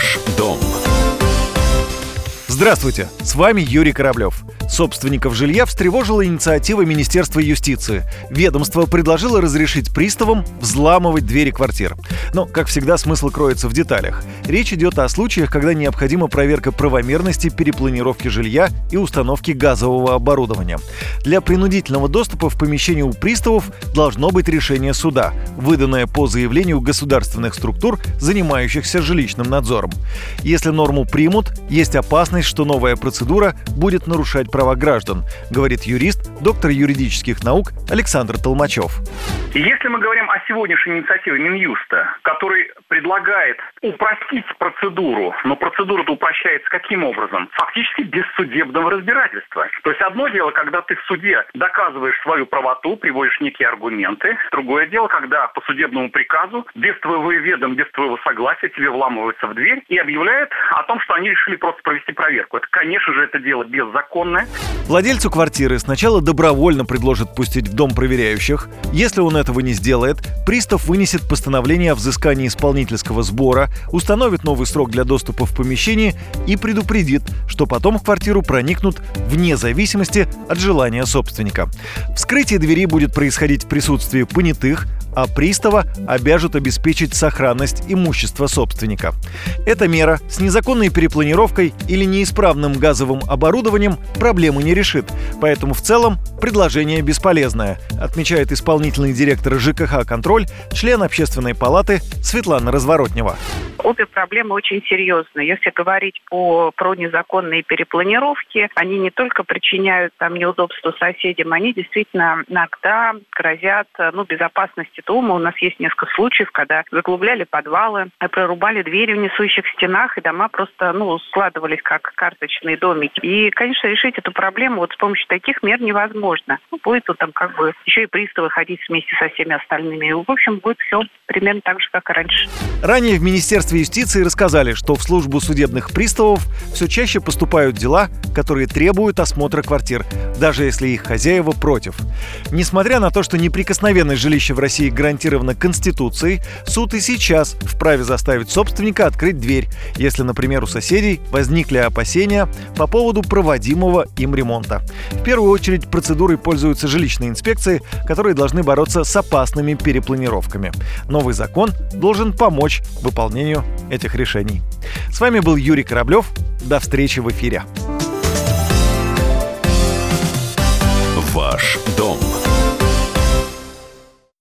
Ваш дом. Здравствуйте, с вами Юрий Кораблев. Собственников жилья встревожила инициатива Министерства юстиции. Ведомство предложило разрешить приставам взламывать двери квартир. Но, как всегда, смысл кроется в деталях. Речь идет о случаях, когда необходима проверка правомерности перепланировки жилья и установки газового оборудования. Для принудительного доступа в помещение у приставов должно быть решение суда, выданное по заявлению государственных структур, занимающихся жилищным надзором. Если норму примут, есть опасность, что новая процедура будет нарушать права права граждан, говорит юрист, доктор юридических наук Александр Толмачев. Если мы говорим о сегодняшней инициативе Минюста, который предлагает упростить процедуру, но процедура-то упрощается каким образом? Фактически без судебного разбирательства. То есть одно дело, когда ты в суде доказываешь свою правоту, приводишь некие аргументы. Другое дело, когда по судебному приказу, без твоего ведома, без твоего согласия тебе вламываются в дверь и объявляют о том, что они решили просто провести проверку. Это, конечно же, это дело беззаконное. Владельцу квартиры сначала добровольно предложат пустить в дом проверяющих. Если он этого не сделает, пристав вынесет постановление о взыскании исполнительского сбора, установит новый срок для доступа в помещение и предупредит, что потом в квартиру проникнут вне зависимости от желания собственника. Вскрытие двери будет происходить в присутствии понятых, а пристава обяжут обеспечить сохранность имущества собственника. Эта мера с незаконной перепланировкой или неисправным газовым оборудованием проблемы не решит, поэтому в целом предложение бесполезное, отмечает исполнительный директор ЖКХ «Контроль», член общественной палаты Светлана Разворотнева. Обе проблемы очень серьезные. Если говорить по, про незаконные перепланировки, они не только причиняют там неудобства соседям, они действительно иногда грозят ну, безопасности дома. У нас есть несколько случаев, когда заглубляли подвалы, прорубали двери в несущих стенах, и дома просто ну, складывались как карточные домики. И, конечно, решить эту проблему вот с помощью таких мер невозможно. Ну, будет вот там как бы еще и приставы ходить вместе со всеми остальными. В общем, будет все примерно так же, как и раньше. Ранее в Министерстве юстиции рассказали, что в службу судебных приставов все чаще поступают дела, которые требуют осмотра квартир, даже если их хозяева против. Несмотря на то, что неприкосновенность жилища в России гарантирована Конституцией, суд и сейчас вправе заставить собственника открыть дверь, если, например, у соседей возникли опасения по поводу проводимого им ремонта. В первую очередь процедурой пользуются жилищные инспекции, которые должны бороться с опасными перепланировками. Новый закон должен помочь выполнению этих решений. С вами был Юрий Кораблев. До встречи в эфире. Ваш